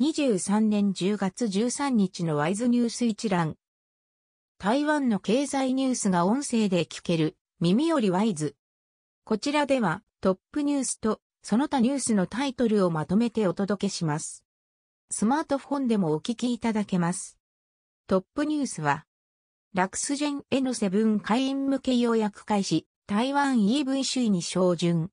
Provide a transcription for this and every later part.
2023年10月13日のワイズニュース一覧。台湾の経済ニュースが音声で聞ける耳よりワイズ。こちらではトップニュースとその他ニュースのタイトルをまとめてお届けします。スマートフォンでもお聞きいただけます。トップニュースは、ラクスジェン N7 会員向け予約開始、台湾 EV 首位に照準。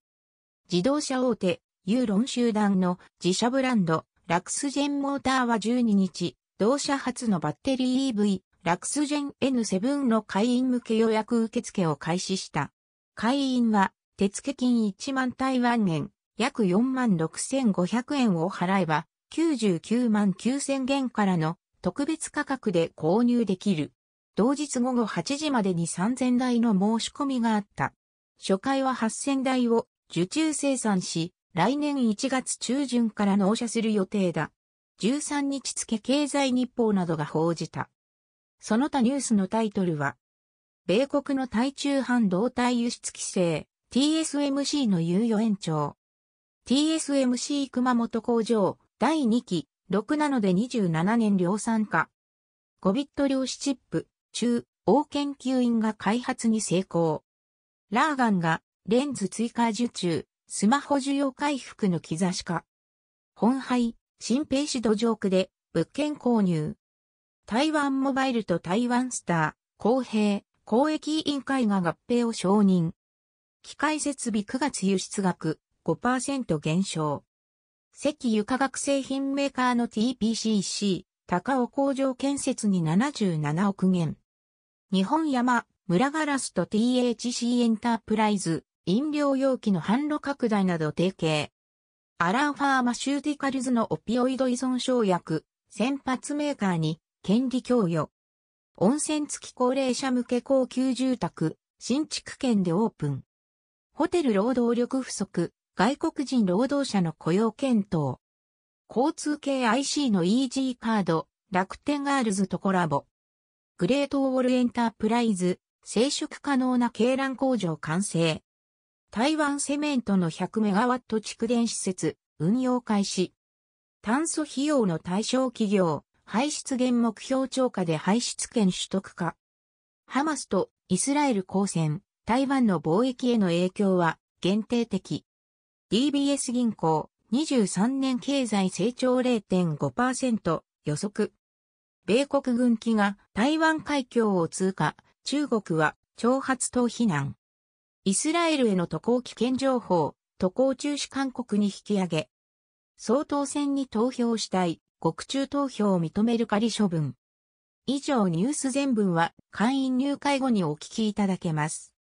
自動車大手、ユーロン集団の自社ブランド、ラクスジェンモーターは12日、同社初のバッテリー EV、ラクスジェン N7 の会員向け予約受付を開始した。会員は、手付金1万台湾円、約4万6500円を払えば、99万9000元からの特別価格で購入できる。同日午後8時までに3000台の申し込みがあった。初回は8000台を受注生産し、来年1月中旬から納車する予定だ。13日付経済日報などが報じた。その他ニュースのタイトルは、米国の対中半導体輸出規制、TSMC の猶予延長。TSMC 熊本工場、第2期、6ナノで27年量産化。5ビット量子チップ、中、大研究員が開発に成功。ラーガンがレンズ追加受注、スマホ需要回復の兆しか。本杯、新兵士土壌区で物件購入。台湾モバイルと台湾スター、公平、公益委員会が合併を承認。機械設備9月輸出額5%減少。石油化学製品メーカーの TPCC、高尾工場建設に77億元。日本山村硝子と THC エンタープライズ、飲料容器の販路拡大など提携。アランファーマシューティカルズのオピオイド依存症薬、先発メーカーに権利供与。温泉付き高齢者向け高級住宅、新竹県でオープン。ホテル労働力不足、外国人労働者の雇用検討。交通系 IC の イージーカード、楽天ガールズとコラボ。グレートウォールエンタープライズ、生殖可能な鶏卵工場完成。台湾セメントの100メガワット蓄電施設、運用開始。炭素費用の対象企業、排出減目標超過で排出権取得化。ハマスとイスラエル交戦、台湾の貿易への影響は限定的。DBS 銀行、23年経済成長0.5%予測。米国軍機が台湾海峡を通過、中国は挑発等非難。イスラエルへの渡航危険情報、渡航中止勧告に引き上げ。総統選に投票したい、国中投票を認める仮処分。以上ニュース全文は会員入会後にお聞きいただけます。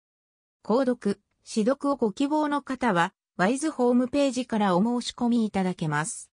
購読、指読をご希望の方は、ワイズホームページからお申し込みいただけます。